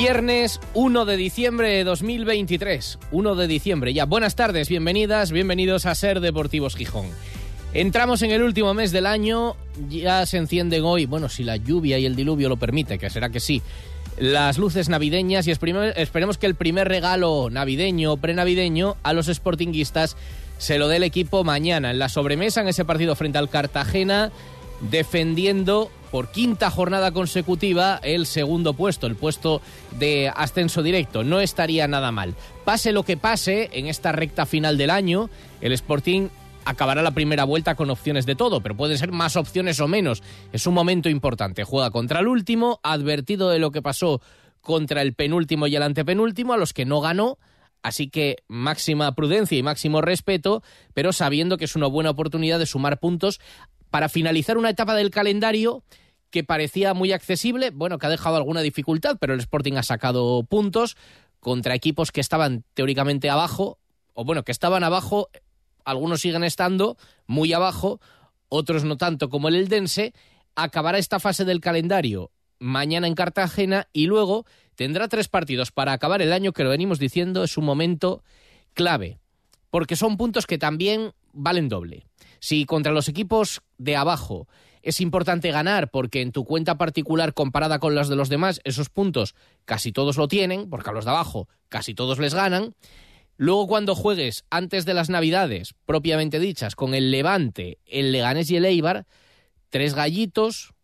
Viernes 1 de diciembre de 2023. 1 de diciembre. Ya, buenas tardes, bienvenidas, bienvenidos a Ser Deportivos Gijón. Entramos en el último mes del año, ya se encienden hoy, bueno, si la lluvia y el diluvio lo permite, que será que sí, las luces navideñas y esperemos que el primer regalo navideño o prenavideño a los sportinguistas se lo dé el equipo mañana en la sobremesa en ese partido frente al Cartagena, defendiendo por quinta jornada consecutiva el segundo puesto, el puesto de ascenso directo. No estaría nada mal. Pase lo que pase en esta recta final del año, el Sporting acabará la primera vuelta con opciones de todo, pero pueden ser más opciones o menos. Es un momento importante. Juega contra el último, advertido de lo que pasó contra el penúltimo y el antepenúltimo, a los que no ganó. Así que máxima prudencia y máximo respeto, pero sabiendo que es una buena oportunidad de sumar puntos para finalizar una etapa del calendario que parecía muy accesible, bueno, que ha dejado alguna dificultad, pero el Sporting ha sacado puntos contra equipos que estaban teóricamente abajo, o bueno, que estaban abajo algunos siguen estando muy abajo, otros no tanto como el Eldense, acabará esta fase del calendario mañana en Cartagena y luego tendrá tres partidos para acabar el año que lo venimos diciendo es un momento clave, porque son puntos que también valen doble. Si contra los equipos de abajo es importante ganar porque en tu cuenta particular comparada con las de los demás esos puntos casi todos lo tienen, porque a los de abajo casi todos les ganan, Luego cuando juegues antes de las Navidades, propiamente dichas, con el Levante, el Leganés y el Eibar, tres gallitos,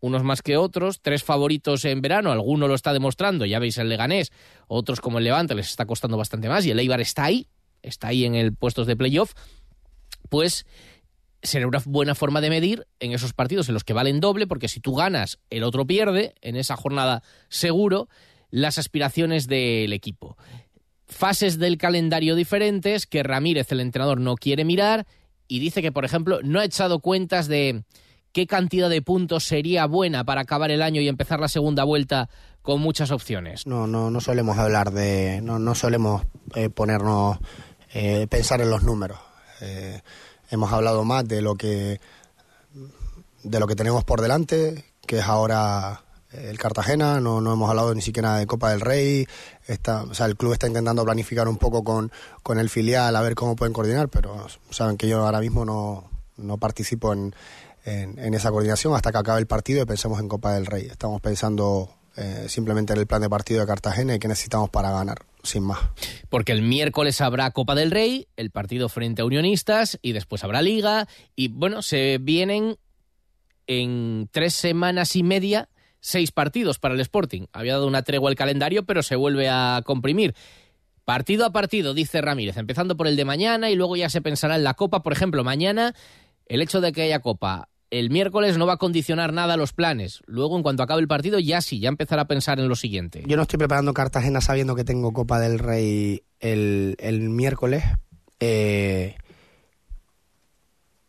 unos más que otros, tres favoritos en verano, alguno lo está demostrando, ya veis el Leganés, otros como el Levante les está costando bastante más y el Eibar está ahí, está ahí en el puestos de playoff, pues será una buena forma de medir en esos partidos en los que valen doble, porque si tú ganas, el otro pierde, en esa jornada seguro, las aspiraciones del equipo fases del calendario diferentes que Ramírez, el entrenador, no quiere mirar y dice que, por ejemplo, no ha echado cuentas de qué cantidad de puntos sería buena para acabar el año y empezar la segunda vuelta con muchas opciones. No, no, no solemos hablar de, no, no solemos eh, ponernos, eh, pensar en los números. Eh, hemos hablado más de lo que, de lo que tenemos por delante, que es ahora el Cartagena, no, no hemos hablado ni siquiera de Copa del Rey, está, o sea, el club está intentando planificar un poco con, con el filial a ver cómo pueden coordinar, pero saben que yo ahora mismo no, no participo en, en, esa coordinación hasta que acabe el partido y pensemos en Copa del Rey. Estamos pensando eh, simplemente en el plan de partido de Cartagena y qué necesitamos para ganar, sin más. Porque el miércoles habrá Copa del Rey, el partido frente a Unionistas y después habrá Liga y bueno, se vienen en tres semanas y media seis partidos para el Sporting. Había dado una tregua al calendario, pero se vuelve a comprimir. Partido a partido, dice Ramírez, empezando por el de mañana y luego ya se pensará en la Copa. Por ejemplo, mañana el hecho de que haya Copa el miércoles no va a condicionar nada los planes. Luego, en cuanto acabe el partido, ya sí, ya empezará a pensar en lo siguiente. Yo no estoy preparando Cartagena sabiendo que tengo Copa del Rey el, miércoles, eh,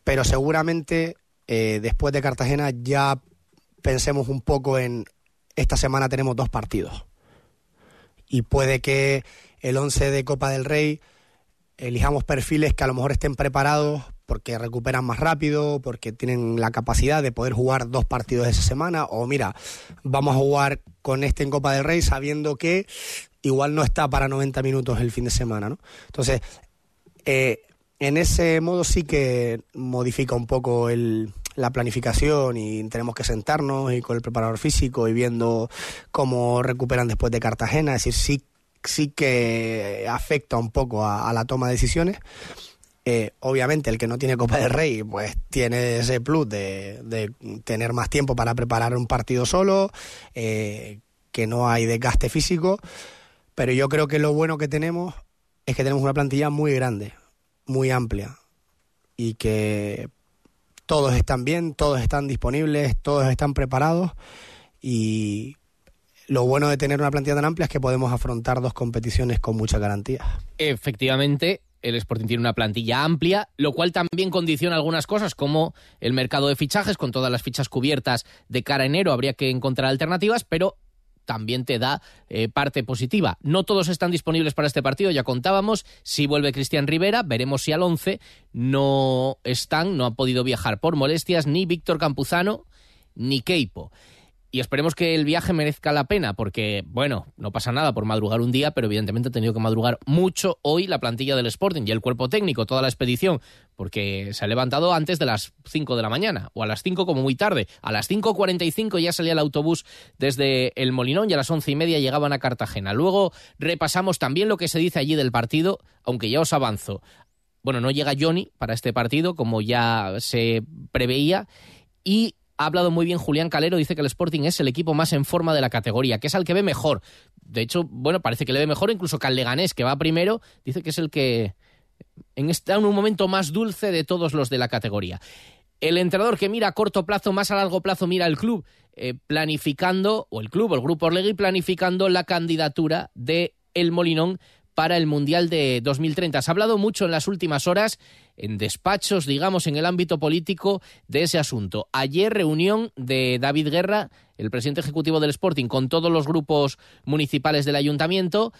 pero seguramente eh, después de Cartagena ya pensemos un poco en esta semana tenemos dos partidos. Y puede que el 11 de Copa del Rey elijamos perfiles que a lo mejor estén preparados porque recuperan más rápido, porque tienen la capacidad de poder jugar dos partidos esa semana, o mira, vamos a jugar con este en Copa del Rey sabiendo que igual no está para 90 minutos el fin de semana, ¿no? Entonces, eh, en ese modo sí que modifica un poco el, la planificación y tenemos que sentarnos y con el preparador físico y viendo cómo recuperan después de Cartagena, es decir, sí, sí que afecta un poco a, la toma de decisiones. Obviamente el que no tiene Copa del Rey pues tiene ese plus de, tener más tiempo para preparar un partido solo, eh, que no hay desgaste físico, pero yo creo que lo bueno que tenemos es que tenemos una plantilla muy grande, muy amplia y que todos están bien, todos están disponibles, todos están preparados y lo bueno de tener una plantilla tan amplia es que podemos afrontar dos competiciones con mucha garantía. Efectivamente, el Sporting tiene una plantilla amplia, lo cual también condiciona algunas cosas, como el mercado de fichajes, con todas las fichas cubiertas de cara a enero, habría que encontrar alternativas, pero también te da eh, parte positiva. No todos están disponibles para este partido, ya contábamos. Si vuelve Cristian Rivera, veremos si al 11 no están, no han podido viajar por molestias ni Víctor Campuzano ni Keipo y esperemos que el viaje merezca la pena, porque, bueno, no pasa nada por madrugar un día, pero evidentemente ha tenido que madrugar mucho hoy la plantilla del Sporting y el cuerpo técnico, toda la expedición, porque se ha levantado antes de las 5 de la mañana, o a las 5 como muy tarde. A las 5.45 ya salía el autobús desde el Molinón y a las once y media llegaban a Cartagena. Luego repasamos también lo que se dice allí del partido, aunque ya os avanzo. Bueno, no llega Johnny para este partido, como ya se preveía, y ha hablado muy bien Julián Calero, dice que el Sporting es el equipo más en forma de la categoría, que es al que ve mejor. De hecho, bueno, parece que le ve mejor, incluso que que va primero, dice que es el que está en un momento más dulce de todos los de la categoría. El entrenador que mira a corto plazo, más a largo plazo, mira al club, eh, planificando, o el club, o el grupo Orlegui, planificando la candidatura de El Molinón para el Mundial de 2030. Se ha hablado mucho en las últimas horas, en despachos, digamos, en el ámbito político, de ese asunto. Ayer reunión de David Guerra, el presidente ejecutivo del Sporting, con todos los grupos municipales del ayuntamiento,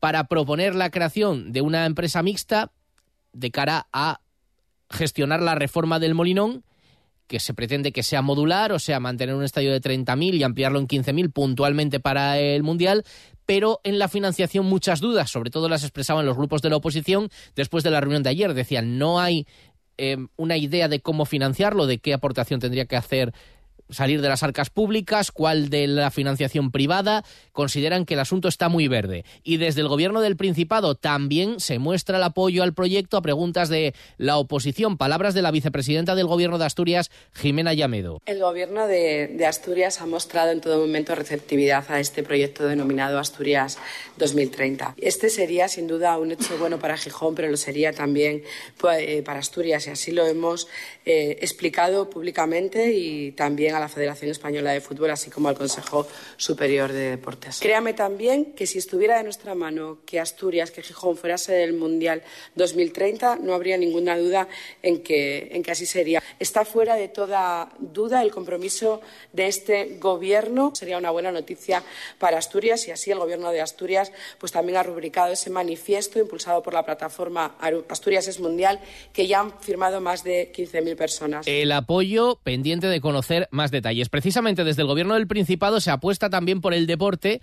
para proponer la creación de una empresa mixta de cara a gestionar la reforma del Molinón que se pretende que sea modular, o sea, mantener un estadio de 30.000 y ampliarlo en 15.000 puntualmente para el Mundial, pero en la financiación muchas dudas, sobre todo las expresaban los grupos de la oposición después de la reunión de ayer. Decían, no hay eh, una idea de cómo financiarlo, de qué aportación tendría que hacer salir de las arcas públicas, cuál de la financiación privada, consideran que el asunto está muy verde. Y desde el gobierno del Principado también se muestra el apoyo al proyecto a preguntas de la oposición. Palabras de la vicepresidenta del gobierno de Asturias, Jimena Llamedo. El gobierno de, Asturias ha mostrado en todo momento receptividad a este proyecto denominado Asturias 2030. Este sería sin duda un hecho bueno para Gijón, pero lo sería también pues, eh, para Asturias y así lo hemos eh, explicado públicamente y también a la Federación Española de Fútbol, así como al Consejo Superior de Deportes. Créame también que si estuviera de nuestra mano que Asturias, que Gijón fuera del Mundial 2030, no habría ninguna duda en que, en que así sería. Está fuera de toda duda el compromiso de este Gobierno. Sería una buena noticia para Asturias y así el Gobierno de Asturias pues también ha rubricado ese manifiesto impulsado por la plataforma Asturias es Mundial que ya han firmado más de 15.000 personas. El apoyo pendiente de conocer más detalles. Precisamente desde el gobierno del Principado se apuesta también por el deporte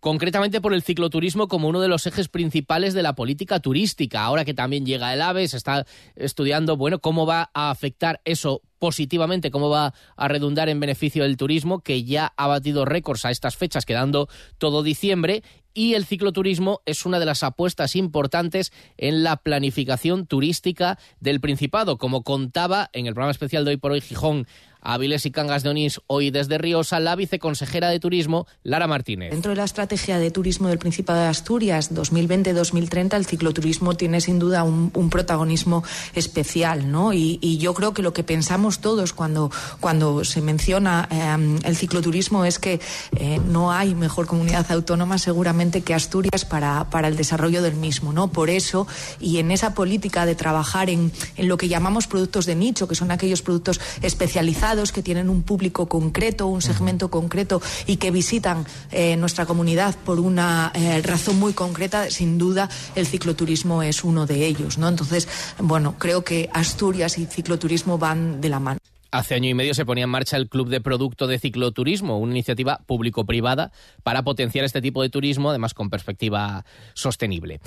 concretamente por el cicloturismo como uno de los ejes principales de la política turística. Ahora que también llega el AVE, se está estudiando, bueno, cómo va a afectar eso positivamente, cómo va a redundar en beneficio del turismo, que ya ha batido récords a estas fechas, quedando todo diciembre, y el cicloturismo es una de las apuestas importantes en la planificación turística del Principado, como contaba en el programa especial de Hoy por Hoy Gijón Aviles y Cangas de Onís, hoy desde Riosa, la viceconsejera de Turismo, Lara Martínez. Dentro de la estrategia de turismo del Principado de Asturias 2020-2030, el cicloturismo tiene sin duda un, protagonismo especial, ¿no? Y, yo creo que lo que pensamos todos cuando, cuando se menciona em, el cicloturismo es que eh, no hay mejor comunidad autónoma seguramente que Asturias para, para el desarrollo del mismo, ¿no? Por eso, y en esa política de trabajar en, en lo que llamamos productos de nicho, que son aquellos productos especializados, que tienen un público concreto, un segmento concreto y que visitan eh, nuestra comunidad por una eh, razón muy concreta, sin duda el cicloturismo es uno de ellos. ¿no? Entonces, bueno, creo que Asturias y cicloturismo van de la mano. Hace año y medio se ponía en marcha el Club de Producto de Cicloturismo, una iniciativa público-privada para potenciar este tipo de turismo, además con perspectiva sostenible.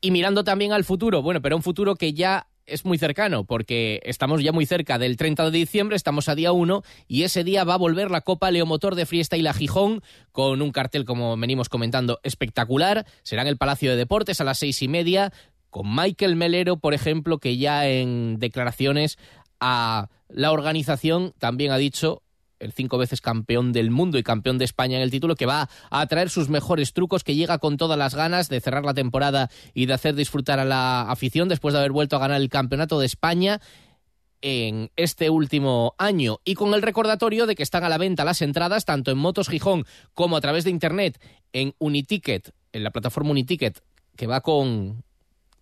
Y mirando también al futuro, bueno, pero un futuro que ya es muy cercano porque estamos ya muy cerca del 30 de diciembre, estamos a día 1 y ese día va a volver la Copa Leomotor de y La Gijón con un cartel, como venimos comentando, espectacular. Será en el Palacio de Deportes a las seis y media con Michael Melero, por ejemplo, que ya en declaraciones a la organización también ha dicho el cinco veces campeón del mundo y campeón de España en el título, que va a traer sus mejores trucos, que llega con todas las ganas de cerrar la temporada y de hacer disfrutar a la afición después de haber vuelto a ganar el campeonato de España en este último año. Y con el recordatorio de que están a la venta las entradas tanto en Motos Gijón como a través de internet en Uniticket, en la plataforma Uniticket que va con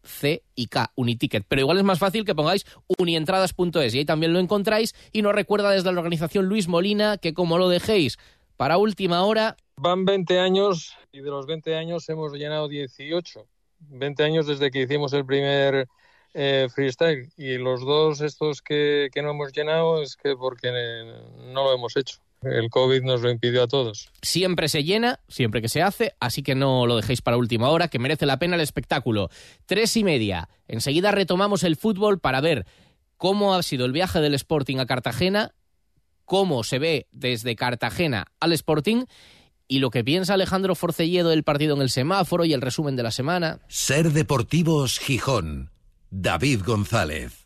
C y K, Uniticket. Pero igual es más fácil que pongáis unientradas.es y ahí también lo encontráis. Y nos recuerda desde la organización Luis Molina que como lo dejéis para última hora... Van 20 años y de los 20 años hemos llenado 18. 20 años desde que hicimos el primer eh, freestyle y los dos estos que, que no hemos llenado es que porque no lo hemos hecho. El COVID nos lo impidió a todos. Siempre se llena, siempre que se hace, así que no lo dejéis para última hora, que merece la pena el espectáculo. Tres y media. Enseguida retomamos el fútbol para ver cómo ha sido el viaje del Sporting a Cartagena, cómo se ve desde Cartagena al Sporting y lo que piensa Alejandro Forcelledo del partido en el semáforo y el resumen de la semana. Ser Deportivos Gijón. David González.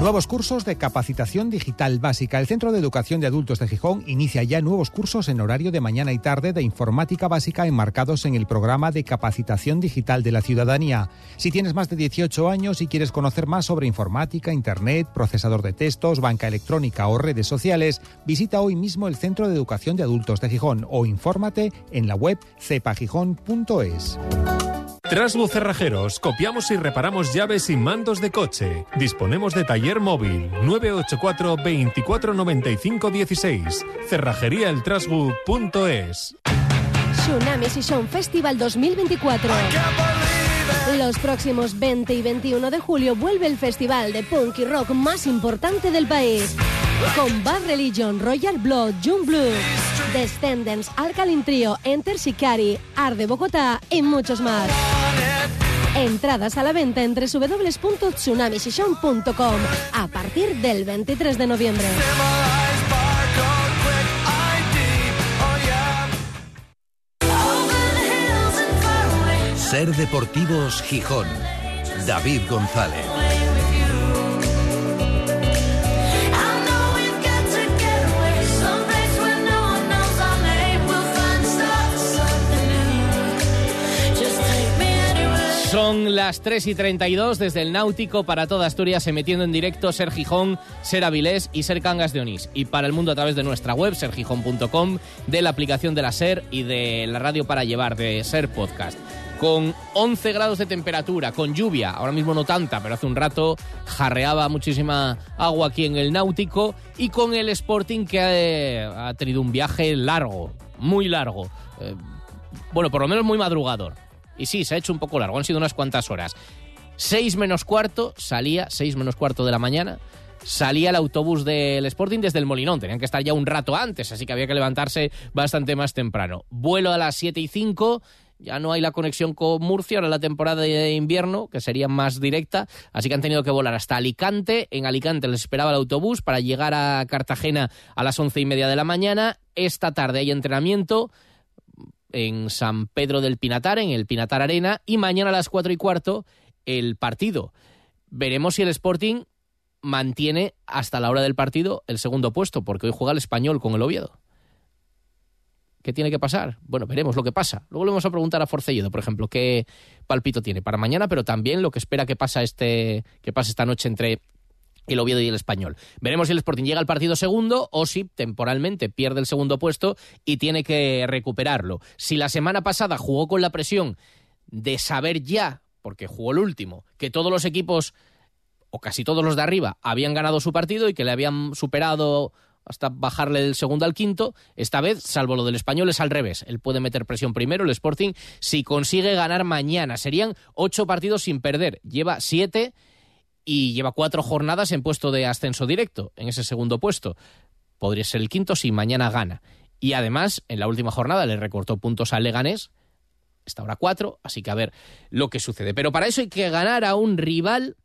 Nuevos cursos de capacitación digital básica. El Centro de Educación de Adultos de Gijón inicia ya nuevos cursos en horario de mañana y tarde de informática básica enmarcados en el programa de capacitación digital de la ciudadanía. Si tienes más de 18 años y quieres conocer más sobre informática, internet, procesador de textos, banca electrónica o redes sociales, visita hoy mismo el Centro de Educación de Adultos de Gijón o infórmate en la web cepagijón.es. Trasbu Cerrajeros, copiamos y reparamos llaves y mandos de coche. Disponemos de taller móvil 984 2495 16. Cerrajeríaeltrasbu.es. Tsunami Season Festival 2024. Los próximos 20 y 21 de julio vuelve el festival de punk y rock más importante del país. Con Bad Religion, Royal Blood, June Blue, Descendants, Alkaline Trio, Enter Shikari, Arde Bogotá y muchos más. Entradas a la venta en www.tsunamisession.com a partir del 23 de noviembre. Ser Deportivos Gijón. David González. Son las 3 y 32 desde el Náutico para toda Asturias, emitiendo en directo Ser Gijón, Ser Avilés y Ser Cangas de Onís. Y para el mundo a través de nuestra web, sergijón.com, de la aplicación de la Ser y de la radio para llevar, de Ser Podcast. Con 11 grados de temperatura, con lluvia, ahora mismo no tanta, pero hace un rato jarreaba muchísima agua aquí en el Náutico y con el Sporting que ha, tenido un viaje largo, muy largo. Eh, bueno, por lo menos muy madrugador y sí, se ha hecho un poco largo, han sido unas cuantas horas. Seis menos cuarto, salía, seis menos cuarto de la mañana, salía el autobús del Sporting desde el Molinón. Tenían que estar ya un rato antes, así que había que levantarse bastante más temprano. Vuelo a las siete y cinco. Ya no hay la conexión con Murcia, ahora la temporada de invierno, que sería más directa, así que han tenido que volar hasta Alicante. En Alicante les esperaba el autobús para llegar a Cartagena a las once y media de la mañana. Esta tarde hay entrenamiento en San Pedro del Pinatar, en el Pinatar Arena, y mañana a las cuatro y cuarto el partido. Veremos si el Sporting mantiene hasta la hora del partido el segundo puesto, porque hoy juega el español con el Oviedo. ¿Qué tiene que pasar? Bueno, veremos lo que pasa. Luego le vamos a preguntar a Forcelledo, por ejemplo, qué palpito tiene para mañana, pero también lo que espera que pasa este, que pase esta noche entre el Oviedo y el Español. Veremos si el Sporting llega al partido segundo o si temporalmente pierde el segundo puesto y tiene que recuperarlo. Si la semana pasada jugó con la presión de saber ya, porque jugó el último, que todos los equipos o casi todos los de arriba habían ganado su partido y que le habían superado hasta bajarle del segundo al quinto. Esta vez, salvo lo del español, es al revés. Él puede meter presión primero, el Sporting, si consigue ganar mañana. Serían ocho partidos sin perder. Lleva siete y lleva cuatro jornadas en puesto de ascenso directo, en ese segundo puesto. Podría ser el quinto si mañana gana. Y además, en la última jornada le recortó puntos al Leganés, está ahora cuatro, así que a ver lo que sucede. Pero para eso hay que ganar a un rival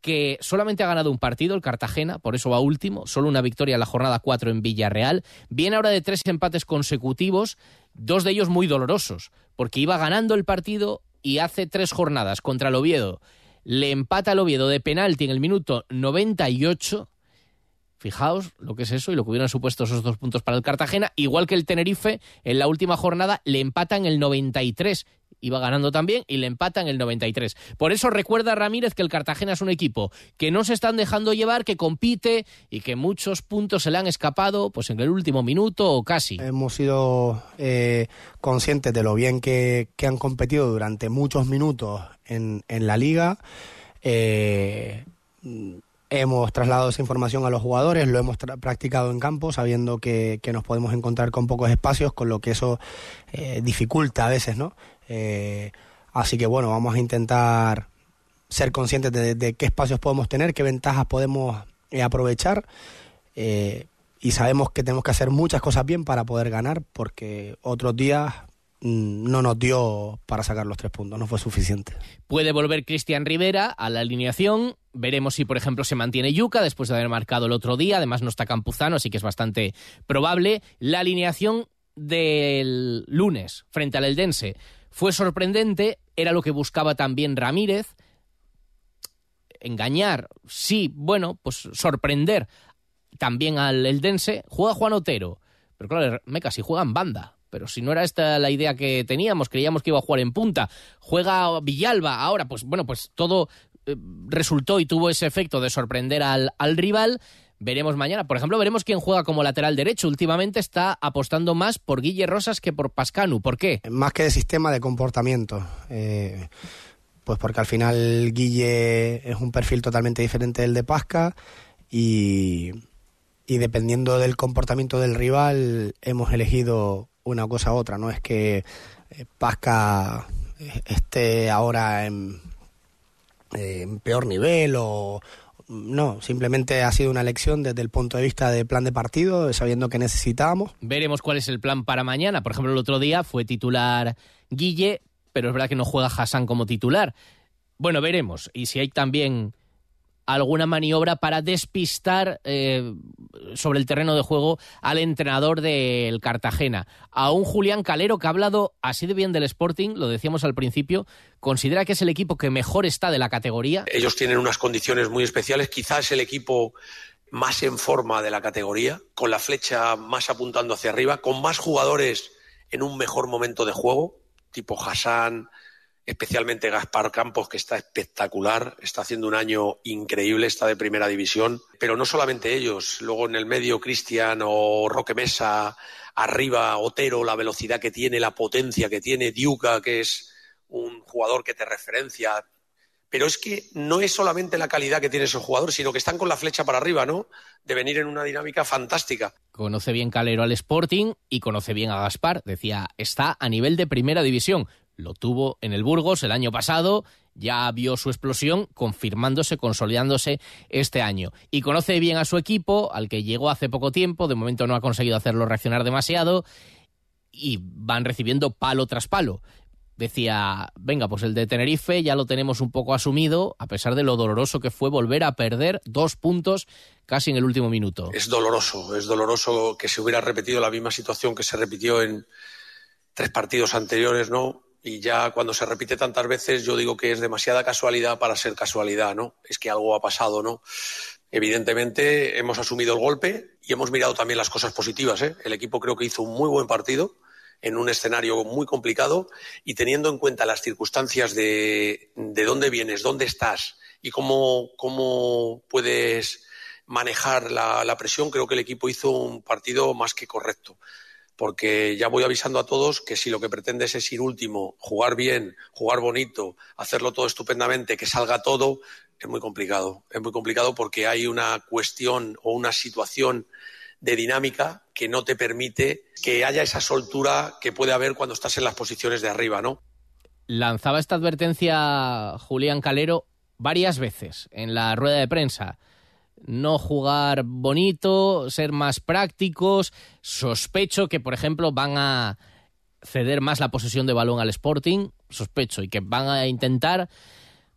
que solamente ha ganado un partido, el Cartagena, por eso va último, solo una victoria en la jornada 4 en Villarreal. Viene ahora de tres empates consecutivos, dos de ellos muy dolorosos, porque iba ganando el partido y hace tres jornadas contra el Oviedo. Le empata el Oviedo de penalti en el minuto 98 Fijaos lo que es eso y lo que hubieran supuesto esos dos puntos para el Cartagena, igual que el Tenerife en la última jornada le empata en el 93 iba ganando también y le empata en el 93. Por eso recuerda Ramírez que el Cartagena es un equipo que no se están dejando llevar, que compite y que muchos puntos se le han escapado pues en el último minuto o casi. Hemos sido eh, conscientes de lo bien que, han competido durante muchos minutos en, en la liga. Eh, Hemos trasladado esa información a los jugadores, lo hemos practicado en campo, sabiendo que, nos podemos encontrar con pocos espacios, con lo que eso eh, dificulta a veces, ¿no? Eh, así que bueno, vamos a intentar ser conscientes de, qué espacios podemos tener, qué ventajas podemos eh, aprovechar. y sabemos que tenemos que hacer muchas cosas bien para poder ganar, porque otros días Mm, no nos dio para sacar los tres puntos, no fue suficiente. Puede volver Cristian Rivera a la alineación. Veremos si, por ejemplo, se mantiene Yuca después de haber marcado el otro día. Además, no está Campuzano, así que es bastante probable. La alineación del lunes frente al Eldense fue sorprendente. Era lo que buscaba también Ramírez. Engañar, sí, bueno, pues sorprender también al Eldense. Juega Juan Otero. Pero claro, Meca, si juega en banda pero si no era esta la idea que teníamos, creíamos que iba a jugar en punta. Juega Villalba ahora, pues bueno, pues todo eh, resultó y tuvo ese efecto de sorprender al, al rival. Veremos mañana. Por ejemplo, veremos quién juega como lateral derecho. Últimamente está apostando más por Guille Rosas que por Pascanu. ¿Por qué? Más que de sistema de comportamiento. Eh, pues porque al final Guille es un perfil totalmente diferente del de Pasca y, y dependiendo del comportamiento del rival hemos elegido una cosa u otra, no es que eh, Pasca esté ahora en peor nivel o, no, simplemente ha sido una elección desde el punto de vista de plan de partido, sabiendo que necesitábamos. Veremos cuál es el plan para mañana. Por ejemplo, el otro día fue titular Guille, pero es verdad que no juega Hassan como titular. Bueno, veremos. Y si hay también alguna maniobra para despistar eh, sobre el terreno de juego al entrenador del Cartagena. A un Julián Calero que ha hablado así de bien del Sporting, lo decíamos al principio, considera que es el equipo que mejor está de la categoría. Ellos tienen unas condiciones muy especiales, quizás el equipo más en forma de la categoría, con la flecha más apuntando hacia arriba, con más jugadores en un mejor momento de juego, tipo Hassan, especialmente Gaspar Campos, que está espectacular, está haciendo un año increíble, está de primera división, pero no solamente ellos, luego en el medio Cristian o Roque Mesa, arriba Otero, la velocidad que tiene, la potencia que tiene, Diuca, que es un jugador que te referencia. Pero es que no es solamente la calidad que tiene esos jugadores, sino que están con la flecha para arriba, ¿no? De venir en una dinámica fantástica. Conoce bien Calero al Sporting y conoce bien a Gaspar. Decía, está a nivel de primera división lo tuvo en el Burgos el año pasado, ya vio su explosión confirmándose, consolidándose este año. Y conoce bien a su equipo, al que llegó hace poco tiempo, de momento no ha conseguido hacerlo reaccionar demasiado, y van recibiendo palo tras palo. Decía, venga, pues el de Tenerife ya lo tenemos un poco asumido, a pesar de lo doloroso que fue volver a perder dos puntos casi en el último minuto. Es doloroso, es doloroso que se hubiera repetido la misma situación que se repitió en tres partidos anteriores, ¿no? Y ya cuando se repite tantas veces yo digo que es demasiada casualidad para ser casualidad, ¿no? Es que algo ha pasado, ¿no? Evidentemente hemos asumido el golpe y hemos mirado también las cosas positivas. ¿eh? El equipo creo que hizo un muy buen partido en un escenario muy complicado y teniendo en cuenta las circunstancias de, de dónde vienes, dónde estás y cómo, cómo puedes manejar la, la presión, creo que el equipo hizo un partido más que correcto porque ya voy avisando a todos que si lo que pretendes es ir último, jugar bien, jugar bonito, hacerlo todo estupendamente, que salga todo, es muy complicado. Es muy complicado porque hay una cuestión o una situación de dinámica que no te permite que haya esa soltura que puede haber cuando estás en las posiciones de arriba, ¿no? Lanzaba esta advertencia Julián Calero varias veces en la rueda de prensa no jugar bonito, ser más prácticos. Sospecho que, por ejemplo, van a ceder más la posesión de balón al Sporting, sospecho, y que van a intentar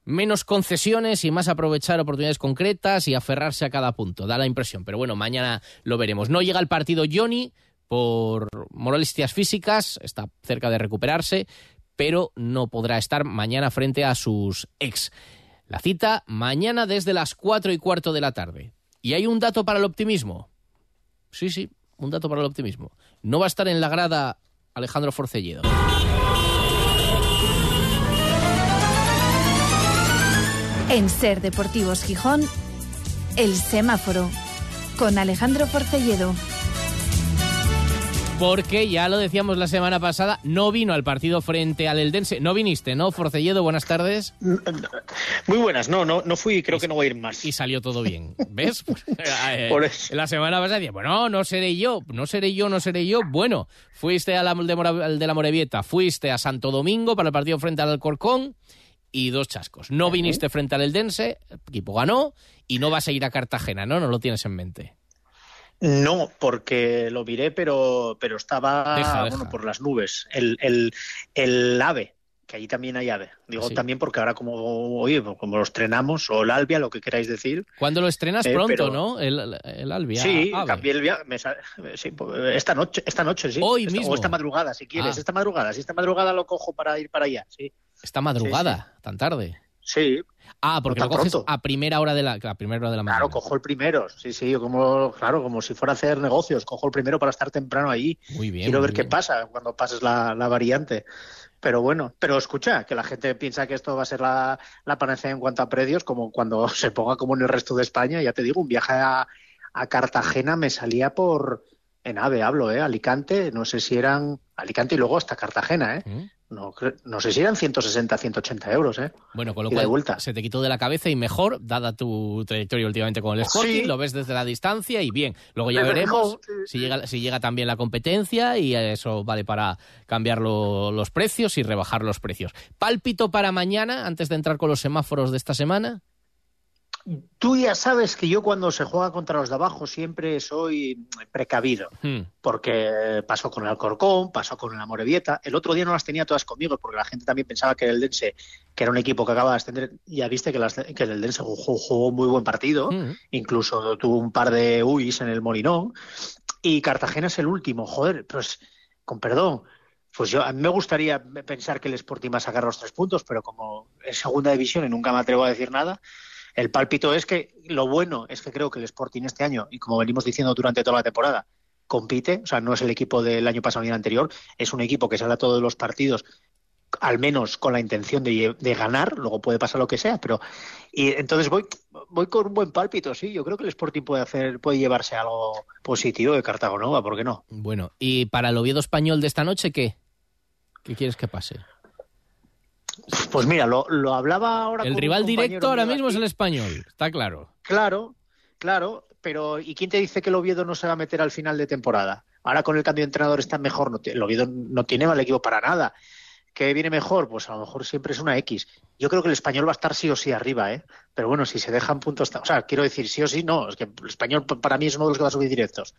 menos concesiones y más aprovechar oportunidades concretas y aferrarse a cada punto, da la impresión. Pero bueno, mañana lo veremos. No llega el partido Johnny por molestias físicas, está cerca de recuperarse, pero no podrá estar mañana frente a sus ex. La cita mañana desde las cuatro y cuarto de la tarde. Y hay un dato para el optimismo. Sí, sí, un dato para el optimismo. No va a estar en la grada Alejandro Forcelledo. En Ser Deportivos Gijón, El Semáforo, con Alejandro Forcelledo. Porque ya lo decíamos la semana pasada, no vino al partido frente al Eldense. No viniste, ¿no, Forcelledo? Buenas tardes. Muy buenas, no, no, no fui, creo que no voy a ir más. Y salió todo bien, ¿ves? Eh, Por eso. La semana pasada decía, bueno, no seré yo, no seré yo, no seré yo. Bueno, fuiste a la, de, Mora- al de la Morevieta, fuiste a Santo Domingo para el partido frente al Alcorcón y dos chascos. No viniste frente al Eldense, el equipo ganó y no vas a ir a Cartagena, ¿no? No lo tienes en mente. No, porque lo miré, pero, pero estaba Deja, deja. bueno, por las nubes. El, el, el AVE, que allí también hay AVE. Digo Sí. también porque ahora como, oye, pues como lo estrenamos, o el Albia, lo que queráis decir. Cuando lo estrenas Eh, pronto, pero- ¿no? El, el Albia. sí, Ave. cambié el viaje. sí, pues, esta noche, esta noche, sí. Hoy Esta- mismo. O esta madrugada, si quieres. Ah. Esta madrugada, si esta madrugada lo cojo para ir para allá, sí. Esta madrugada, tan tarde. Sí, Ah, porque No lo tan coges pronto. a primera hora de la, a primera hora de la mañana. Claro, cojo el primero, sí, sí, como, claro, como si fuera a hacer negocios, cojo el primero para estar temprano ahí. Muy bien. Quiero ver qué pasa cuando pases la, la variante. Pero bueno, pero escucha, que la gente piensa que esto va a ser la, la panacea en cuanto a precios, como cuando se ponga como en el resto de España, ya te digo, un viaje a, a Cartagena me salía por, en AVE hablo, ¿eh? Alicante, no sé si eran Alicante y luego hasta Cartagena, ¿eh? ¿Mm? No, no sé si eran 160, 180 euros, ¿eh? Bueno, con lo y cual vuelta. se te quitó de la cabeza y mejor, dada tu trayectoria últimamente con el Sporting, Sí. lo ves desde la distancia y bien. Luego ya veremos si llega, si llega también la competencia y eso vale para cambiar lo- los precios y rebajar los precios. Pálpito para mañana, antes de entrar con los semáforos de esta semana. Tú ya sabes que yo cuando se juega contra los de abajo siempre soy precavido. Hmm. porque pasó con el Alcorcón, pasó con el Amorebieta. El otro día no las tenía todas conmigo porque la gente también pensaba que el Dense, que era un equipo que acaba de ascender, ya viste que, las- que el Dense jugó, jugó un muy buen partido, Hmm. incluso tuvo un par de UIs en el Molinón, y Cartagena es el último. Joder, pues con perdón. Pues yo, a mí me gustaría pensar que el Sporting va a sacar los tres puntos, pero como es segunda división y nunca me atrevo a decir nada, el pálpito es que lo bueno es que creo que el Sporting este año, y como venimos diciendo durante toda la temporada, compite, o sea, no es el equipo del año pasado ni el anterior, es un equipo que sale a todos los partidos al menos con la intención de, ganar, luego puede pasar lo que sea, pero y entonces voy voy con un buen pálpito, sí, yo creo que el Sporting puede hacer puede llevarse algo positivo de Cartagonova, ¿por qué no? Bueno, y para el Oviedo español de esta noche, ¿qué? ¿Qué quieres que pase? Pues mira, lo, lo hablaba ahora El con rival directo ahora mismo es el español, está claro. Claro, claro, pero ¿y quién te dice que el Oviedo no se va a meter al final de temporada? Ahora con el cambio de entrenador está mejor, no ti- el Oviedo no tiene mal equipo para nada. ¿Qué viene mejor? Pues a lo mejor siempre es una X. Yo creo que el español va a estar sí o sí arriba, ¿eh? Pero bueno, si se dejan puntos... O sea, quiero decir, sí o sí, no. Es que el español para mí es uno de los que va a subir directos.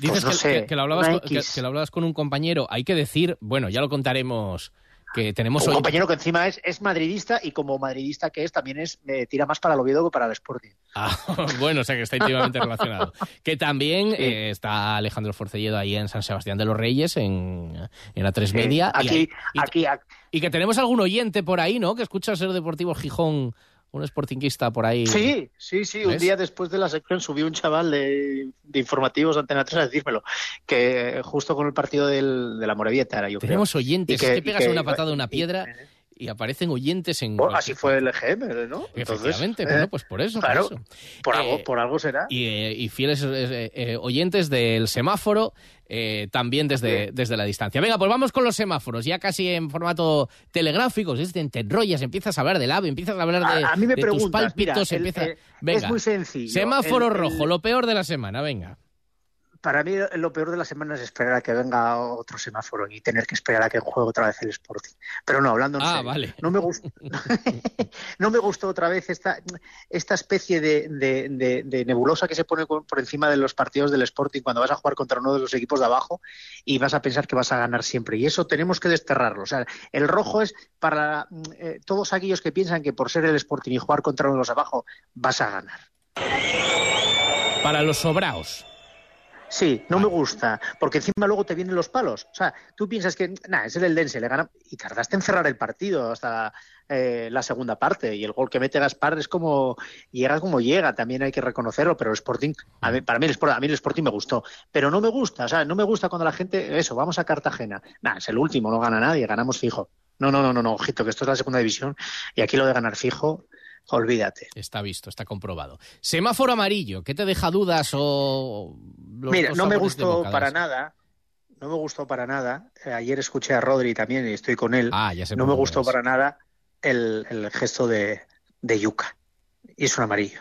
Dices Pues no que, sé, que- que lo hablabas que lo hablabas con un compañero. Hay que decir, bueno, ya lo contaremos, que tenemos Un hoy... compañero que encima es, es madridista y como madridista que es, también es me tira más para el Oviedo que para el Sporting. Ah, bueno, o sea que está íntimamente relacionado. Que también eh, está Alejandro Forcelledo ahí en San Sebastián de los Reyes, en, en la tres Sí, media. y- aquí, y, aquí, ac- y que tenemos algún oyente por ahí, ¿no? Que escucha ser Deportivo Gijón, un sportinguista por ahí. Sí, sí, sí. Un día después de la sección subió un chaval de, de informativos de Antena 3 a decírmelo, que justo con el partido del, de la Morevieta era yo creo. Tenemos oyentes, Y que- es que y pegas que- una patada a una piedra y aparecen oyentes en... Bueno, así fue el EGM, ¿no? Entonces, Efectivamente, eh, bueno, pues por eso, claro, por eso. por algo, Eh, por algo será. y, eh, y fieles eh, oyentes del semáforo eh, también desde, desde la distancia. Venga, pues vamos con los semáforos, ya casi en formato telegráfico, si te, te enrollas, empiezas a hablar del AVE, empiezas a hablar de, A- a mí me de tus pálpitos, mira, el- empieza... venga, es muy sencillo. semáforo El- el- rojo, lo peor de la semana, venga. Para mí lo peor de la semana es esperar a que venga otro semáforo y tener que esperar a que juegue otra vez el Sporting. Pero no, hablando en Ah, serio, vale. no me gustó, no me gustó otra vez esta, esta especie de, de- de- de nebulosa que se pone por encima de los partidos del Sporting cuando vas a jugar contra uno de los equipos de abajo y vas a pensar que vas a ganar siempre. Y eso tenemos que desterrarlo. O sea, el rojo es para eh, todos aquellos que piensan que por ser el Sporting y jugar contra uno de los abajo vas a ganar. Para los sobraos. Sí, no me gusta, porque encima luego te vienen los palos. O sea, tú piensas que, nada, es el Eldense, le gana y tardaste en cerrar el partido hasta eh, la segunda parte. Y el gol que mete Gaspar es como, llega como llega, también hay que reconocerlo, pero el Sporting, a mí- para mí el, Sport- a mí el Sporting me gustó. Pero no me gusta, o sea, no me gusta cuando la gente, eso, vamos a Cartagena. Nada, es el último, no gana nadie, ganamos fijo. No, no, no, no, no, ojito, que esto es la segunda división y aquí lo de ganar fijo, olvídate. Está visto, está comprobado. Semáforo amarillo, ¿qué te deja dudas o...? los Mira, no me gustó para nada. No me gustó para nada. Eh, Ayer escuché a Rodri también y estoy con él. Ah, ya sé no me gustó para nada el, el gesto de, de Yuka. Y es un amarillo.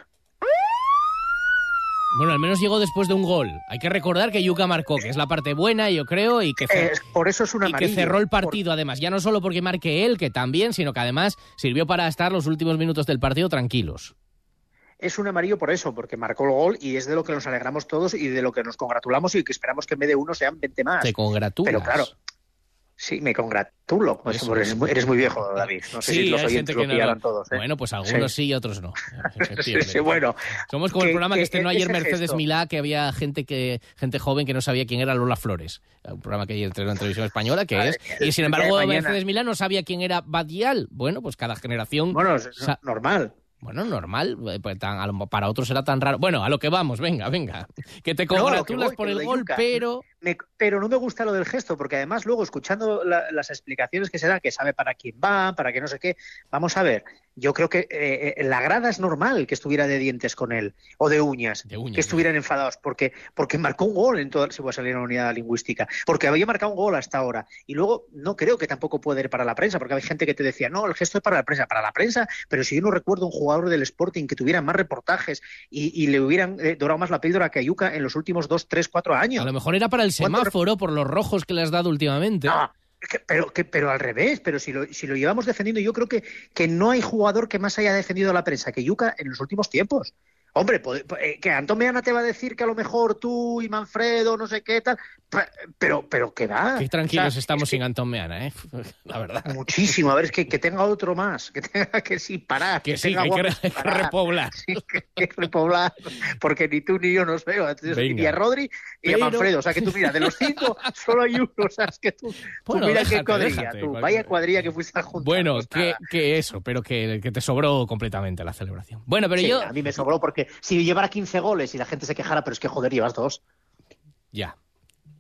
Bueno, al menos llegó después de un gol. Hay que recordar que Yuka marcó, que es la parte buena, yo creo, y que, Eh, por eso es un y que cerró el partido, además. Ya no solo porque marque él, que también, sino que además sirvió para estar los últimos minutos del partido tranquilos. Es un amarillo por eso, porque marcó el gol y es de lo que nos alegramos todos y de lo que nos congratulamos y que esperamos que en vez de uno sean 20 más. Te congratulas. Pero claro, sí, me congratulo. Pues, Eso eres, muy, eres muy viejo, David. No sé Sí, si los oyentes lo que no lo- todos. ¿eh? Bueno, pues algunos sí, y otros no. Sí, bueno. Somos como el programa que, que estrenó ayer Mercedes gesto- Milá, que había gente que gente joven que no sabía quién era Lola Flores. Un programa que ayer estrenó en televisión española, que es. Y sin embargo. Mercedes Milá no sabía quién era Badial. Bueno, pues cada generación. Bueno, es normal. Bueno, normal. eh, pues tan- para otros era tan raro. Bueno, a lo que vamos, venga, venga. Que te No, congratulas voy, por el gol, pero. Me- pero no me gusta lo del gesto, porque además luego escuchando la- las explicaciones que se dan, que sabe para quién va, para que no sé qué, vamos a ver, yo creo que eh, eh, la grada es normal que estuviera de dientes con él, o de uñas, De uñas, que estuvieran enfadados, porque, porque marcó un gol en todo, si voy a salir en la unidad lingüística, porque había marcado un gol hasta ahora, y luego no creo que tampoco pueda ir para la prensa, porque hay gente que te decía, no, el gesto es para la prensa, para la prensa, pero si yo no recuerdo un jugador del Sporting que tuviera más reportajes y, y le hubieran eh, dorado más la píldora que a Yuka en los últimos dos, tres, cuatro años. A lo mejor era para el ¿Cuánto re- semáforo, por los rojos que le has dado últimamente. Que- pero, que, pero al revés, pero si lo, si lo llevamos defendiendo, yo creo que, que no hay jugador que más haya defendido a la prensa que Yuka en los últimos tiempos. Hombre, eh, que Antón Meana te va a decir que a lo mejor tú y Manfredo, no sé qué tal, pe- pero, pero que va. Qué tranquilos O sea, estamos sin Antón Meana, ¿eh? La verdad. Muchísimo, a ver, es que, que tenga otro más, que tenga que sin parar. Que sí, tenga que hay parar. repoblar. Sí, que repoblar, porque ni tú ni yo nos veo. Y a Rodri y Pero- a Manfredo. O sea, que tú mira, de los cinco solo hay uno. O sea, es que tú, mira déjate, qué cuadrilla. déjate, tú, vaya cuadrilla que fuiste a juntar. Bueno, que, eso, pero que, que te sobró completamente la celebración. Bueno, pero Sí, yo. A mí me sobró porque si llevara 15 goles y la gente se quejara, pero es que joder, llevas dos. Ya.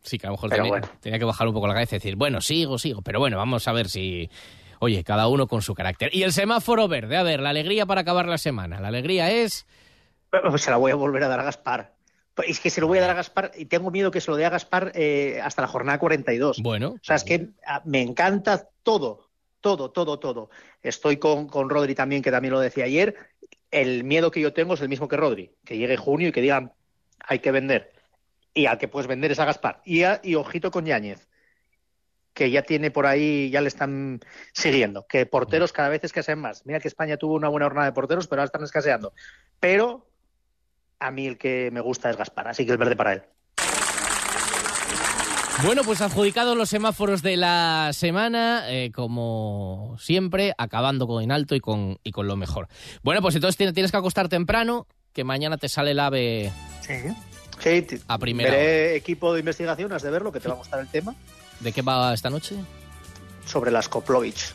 Sí, que a lo mejor tenía, bueno. tenía que bajar un poco la cabeza y decir, bueno, sigo, sigo. Pero bueno, vamos a ver si. Oye, cada uno con su carácter. Y el semáforo verde, a ver, la alegría para acabar la semana. La alegría es. Se la voy a volver a dar a Gaspar. Pues Es que se lo voy a dar a Gaspar y tengo miedo que se lo dé a Gaspar eh, hasta la jornada 42. Bueno. O sea, es que ah, me encanta todo, todo, todo, todo. Estoy con, con Rodri también, que también lo decía ayer. El miedo que yo tengo es el mismo que Rodri, que llegue junio y que digan hay que vender. Y al que puedes vender es a Gaspar. Y, a- ojito con Yáñez, que ya tiene por ahí, ya le están siguiendo. Que porteros cada vez escasean más. Mira que España tuvo una buena jornada de porteros, pero ahora están escaseando. Pero a mí el que me gusta es Gaspar, así que es verde para él. Bueno, pues adjudicados los semáforos de la semana, eh, como siempre, acabando con en alto y con, y con lo mejor. Bueno, pues entonces tienes- que acostar temprano, que mañana te sale el ave Sí, a primera veré equipo de investigación, has de verlo, que te va a gustar el tema. ¿De qué va esta noche? sobre las Koplovich.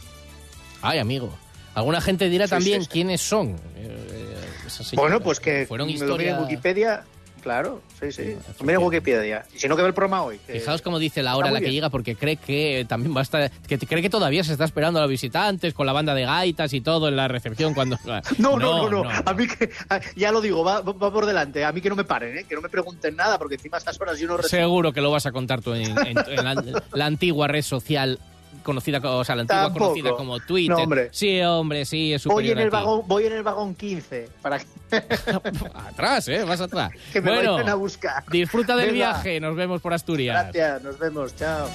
Ay, amigo. Alguna gente dirá Sí, también sí, sí. quiénes son. eh, señoras. Bueno, pues que fueron me lo mire historias. en Wikipedia. Claro, sí, sí. Lo mire en Wikipedia. Y si no, que ve el programa hoy. que- Fijaos cómo dice la hora a la que bien. llega, porque cree que también va a estar. que cree que todavía se está esperando a los visitantes con la banda de gaitas y todo en la recepción cuando. No, no, no, no, A mí que, ya lo digo, va, va por delante. A mí que no me paren, ¿eh? que no me pregunten nada, porque encima a estas horas yo no recibo. Seguro que lo vas a contar tú en, en- en la, la antigua red social conocida, o sea, la antigua Tampoco. conocida como Twitter. No, hombre. Sí, hombre, sí, es Voy superior en, el a ti. vagón, voy en el vagón 15 para Atrás, ¿eh? Vas atrás. que me bueno, a buscar. disfruta del Venga. viaje. Nos vemos por Asturias. Gracias, nos vemos, chao.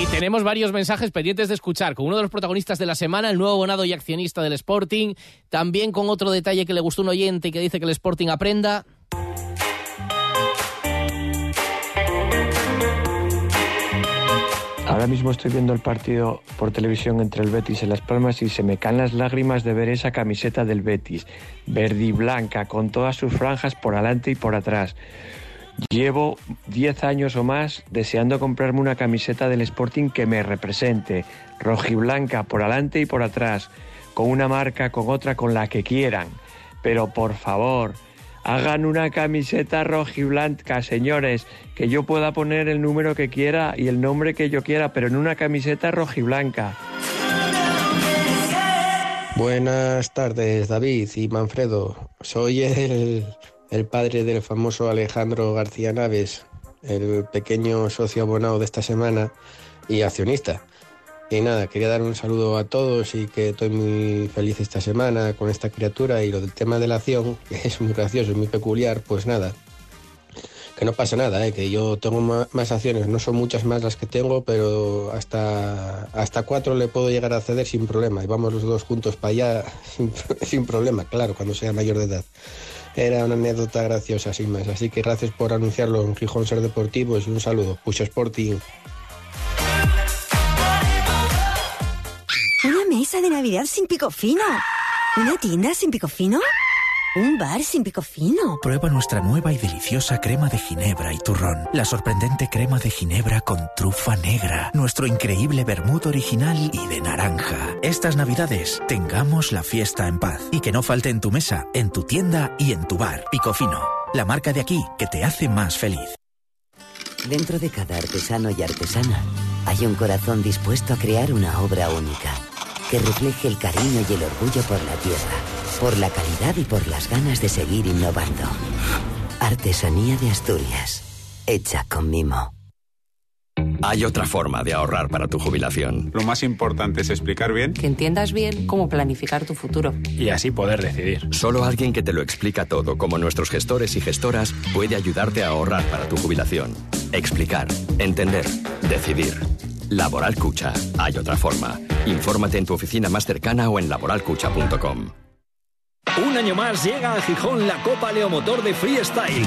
Y tenemos varios mensajes pendientes de escuchar con uno de los protagonistas de la semana, el nuevo abonado y accionista del Sporting, también con otro detalle que le gustó un oyente y que dice que el Sporting aprenda. Ahora mismo estoy viendo el partido por televisión entre el Betis y Las Palmas y se me caen las lágrimas de ver esa camiseta del Betis, verde y blanca, con todas sus franjas por adelante y por atrás. Llevo 10 años o más deseando comprarme una camiseta del Sporting que me represente, rojiblanca por adelante y por atrás, con una marca, con otra, con la que quieran. Pero por favor, hagan una camiseta rojiblanca, señores, que yo pueda poner el número que quiera y el nombre que yo quiera, pero en una camiseta rojiblanca. Buenas tardes, David y Manfredo. Soy el, el padre del famoso Alejandro García Naves, el pequeño socio abonado de esta semana y accionista. Y nada, quería dar un saludo a todos y que estoy muy feliz esta semana con esta criatura y lo del tema de la acción, que es muy gracioso y muy peculiar, pues nada, que no pasa nada, ¿eh? que yo tengo más acciones, no son muchas más las que tengo, pero hasta, hasta cuatro le puedo llegar a ceder sin problema y vamos los dos juntos para allá sin, sin problema, claro, cuando sea mayor de edad. Era una anécdota graciosa sin más, así que gracias por anunciarlo en Gijón Ser Deportivos y un saludo. Pucho Sporting. Mesa de Navidad sin pico fino. Una tienda sin pico fino. Un bar sin pico fino. Prueba nuestra nueva y deliciosa crema de ginebra y turrón. La sorprendente crema de ginebra con trufa negra. Nuestro increíble vermut original y de naranja. Estas navidades, tengamos la fiesta en paz. Y que no falte en tu mesa, en tu tienda y en tu bar. Picofino, la marca de aquí que te hace más feliz. Dentro de cada artesano y artesana hay un corazón dispuesto a crear una obra única que refleje el cariño y el orgullo por la tierra, por la calidad y por las ganas de seguir innovando. Artesanía de Asturias, hecha con mimo. Hay otra forma de ahorrar para tu jubilación. Lo más importante es explicar bien Que entiendas bien cómo planificar tu futuro. y así poder decidir. Solo alguien que te lo explica todo, como nuestros gestores y gestoras, puede ayudarte a ahorrar para tu jubilación. Explicar, entender, decidir. Laboral Cucha. Hay otra forma. Infórmate en tu oficina más cercana o en laboralcucha.com. Un año más llega a Gijón la Copa Leomotor de Freestyle.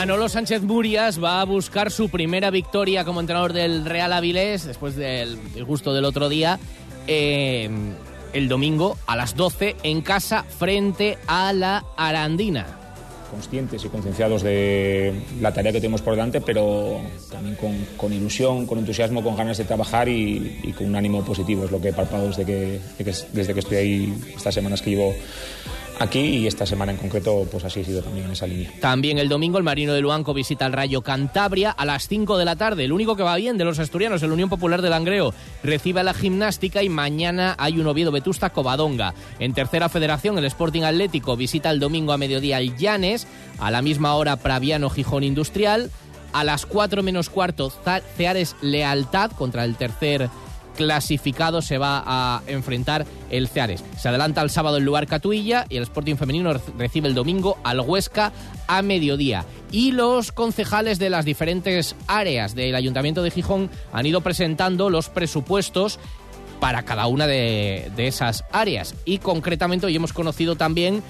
Manolo Sánchez Murias va a buscar su primera victoria como entrenador del Real Avilés después del el gusto del otro día. eh, el domingo a las 12 en casa frente a la Arandina. conscientes y concienciados de la tarea que tenemos por delante, pero también con, ilusión, con entusiasmo, con ganas de trabajar y, y con un ánimo positivo. Es lo que he palpado desde que, de que- desde que estoy ahí, estas semanas que llevo aquí y esta semana en concreto, pues así ha sido también en esa línea. También el domingo el Marino de Luanco visita al Rayo Cantabria a las 5 de la tarde. El único que va bien de los asturianos, el Unión Popular de Langreo, recibe la gimnástica y mañana hay un Oviedo Vetusta Covadonga. En tercera federación el Sporting Atlético visita el domingo a mediodía el Llanes, a la misma hora Praviano Gijón Industrial, a las 4 menos cuarto Ceares Lealtad contra el tercer clasificado se va a enfrentar el Ceares. Se adelanta el sábado el lugar Catuilla y el Sporting Femenino re- recibe el domingo al Huesca a mediodía. Y los concejales de las diferentes áreas del Ayuntamiento de Gijón han ido presentando los presupuestos para cada una de, de esas áreas. Y concretamente hoy hemos conocido también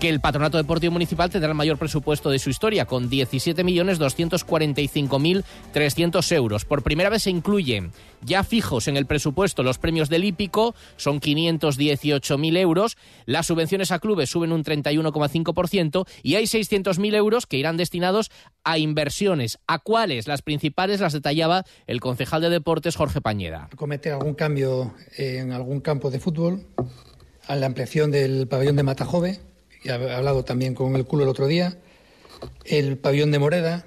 que el Patronato Deportivo Municipal tendrá el mayor presupuesto de su historia, con 17.245.300 euros. Por primera vez se incluyen ya fijos en el presupuesto los premios del Hípico, son 518.000 euros, las subvenciones a clubes suben un 31,5% y hay 600.000 euros que irán destinados a inversiones. ¿A cuáles? Las principales las detallaba el concejal de deportes Jorge Pañeda. Comete algún cambio en algún campo de fútbol, a la ampliación del pabellón de Matajove, he hablado también con el culo el otro día, el pabellón de Moreda,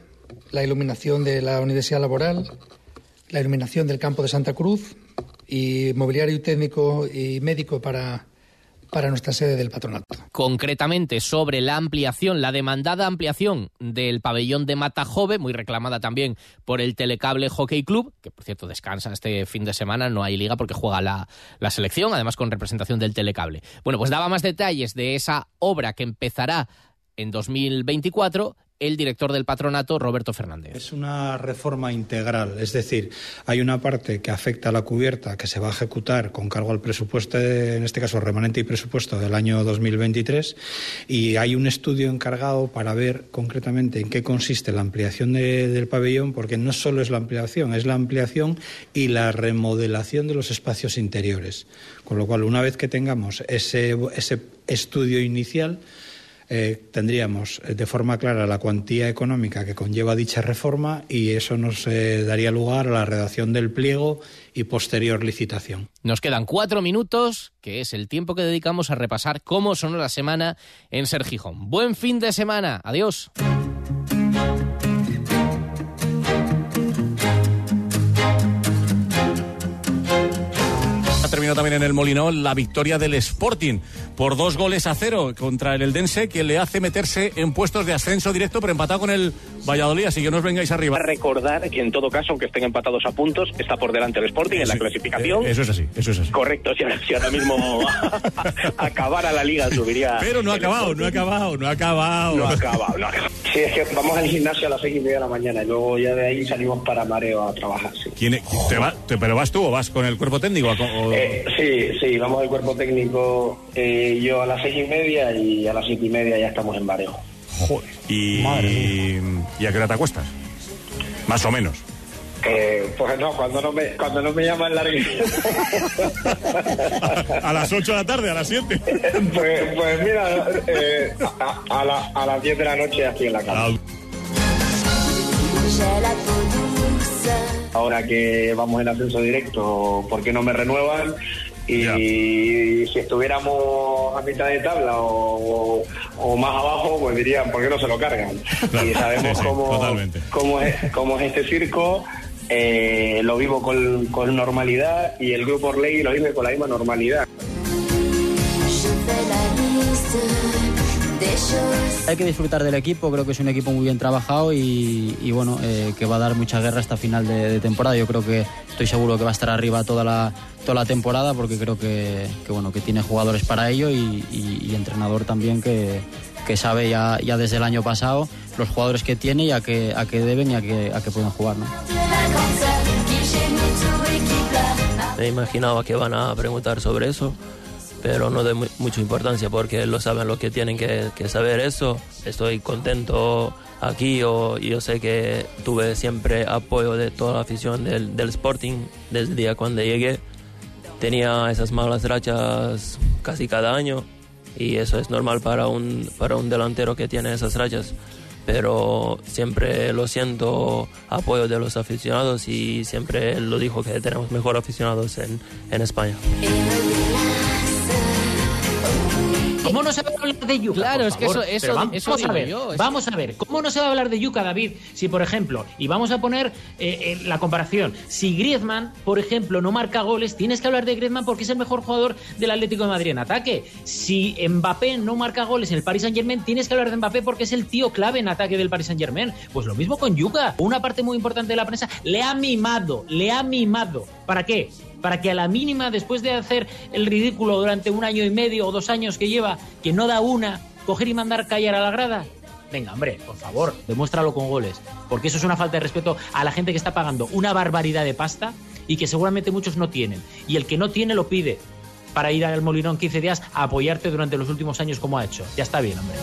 la iluminación de la Universidad Laboral, la iluminación del campo de Santa Cruz y mobiliario técnico y médico para, para nuestra sede del patronato. Concretamente sobre la ampliación, la demandada ampliación del pabellón de Matajove, muy reclamada también por el Telecable Hockey Club, que por cierto descansa este fin de semana, no hay liga porque juega la, la selección, además con representación del Telecable. Bueno, pues daba más detalles de esa obra que empezará en 2024 el director del patronato, Roberto Fernández. Es una reforma integral, es decir, hay una parte que afecta a la cubierta que se va a ejecutar con cargo al presupuesto, en este caso remanente y presupuesto del año 2023, y hay un estudio encargado para ver concretamente en qué consiste la ampliación de, del pabellón, porque no solo es la ampliación, es la ampliación y la remodelación de los espacios interiores. Con lo cual, una vez que tengamos ese estudio inicial, eh, tendríamos de forma clara la cuantía económica que conlleva dicha reforma y eso nos eh, daría lugar a la redacción del pliego y posterior licitación. Nos quedan cuatro minutos, que es el tiempo que dedicamos a repasar cómo sonó la semana en Ser Gijón. Buen fin de semana. Adiós. Ha terminado también en el Molinón la victoria del Sporting por dos goles a cero contra el Eldense, que le hace meterse en puestos de ascenso directo, pero empatado con el Valladolid, así que no os vengáis arriba. Recordar que en todo caso, aunque estén empatados a puntos, está por delante el Sporting en la clasificación. Eso es así, eso es así. Correcto, si ahora, si ahora mismo acabara la liga subiría. Pero no ha acabado, no ha acabado, no ha acabado. No ha acabado, no ha acabado. Sí, es que vamos al gimnasio a las seis y media de la mañana y luego ya de ahí salimos para Mareo a trabajar. Sí. ¿Quién es- te va- te- ¿Pero vas tú o vas con el cuerpo técnico? O- o- Eh, sí, sí, vamos al cuerpo técnico eh, yo a las seis y media y a las siete y media ya estamos en Mareo. Joder. Y, ¿Y a qué hora te acuestas? Más o menos. Eh, pues no, cuando no me, cuando no me llaman la A las 8 de la tarde, a las 7. pues, pues mira, eh, a, a la- a las 10 de la noche aquí en la cama. Ahora que vamos en ascenso directo, ¿por qué no me renuevan? Y si estuviéramos a mitad de tabla o, o más abajo, pues dirían, ¿por qué no se lo cargan? y sabemos sí, cómo, cómo, es, cómo es este circo. eh, lo vivo con, con normalidad y el grupo Orley lo vive con la misma normalidad. Hay que disfrutar del equipo, creo que es un equipo muy bien trabajado y, bueno, eh, que va a dar mucha guerra hasta final de, temporada. Yo creo que estoy seguro que va a estar arriba toda la, temporada porque creo que, que, bueno, que tiene jugadores para ello y, entrenador también que, que sabe ya, desde el año pasado los jugadores que tiene y a qué, a qué deben y a qué, a qué pueden jugar. ¿no? Me imaginaba que van a preguntar sobre eso, pero no de mu- mucha importancia porque lo saben lo que tienen que, que saber eso. Estoy contento aquí o- y yo sé que tuve siempre apoyo de toda la afición del, del Sporting desde el día cuando llegué. Tenía esas malas rachas casi cada año y eso es normal para un, para un delantero que tiene esas rachas. Pero siempre lo siento apoyo de los aficionados y siempre lo dijo que tenemos mejor aficionados en, en España. ¿Cómo no se va a hablar de yuca? Claro, es que eso- eso- vamos, eso vamos a ver, yo, vamos a ver, ¿cómo no se va a hablar de yuca, David? Si, por ejemplo, y vamos a poner eh, eh, la comparación, si Griezmann, por ejemplo, no marca goles, tienes que hablar de Griezmann porque es el mejor jugador del Atlético de Madrid en ataque. Si Mbappé no marca goles en el Paris Saint Germain, tienes que hablar de Mbappé porque es el tío clave en ataque del Paris Saint Germain. Pues lo mismo con Yuca. Una parte muy importante de la prensa le ha mimado, le ha mimado. ¿Para qué? Para que a la mínima, después de hacer el ridículo durante un año y medio o dos años que lleva, que no da una, coger y mandar callar a la grada. Venga, hombre, por favor, demuéstralo con goles. Porque eso es una falta de respeto a la gente que está pagando una barbaridad de pasta y que seguramente muchos no tienen. Y el que no tiene lo pide. para ir al Molinón 15 días a apoyarte durante los últimos años como ha hecho. Ya está bien, hombre.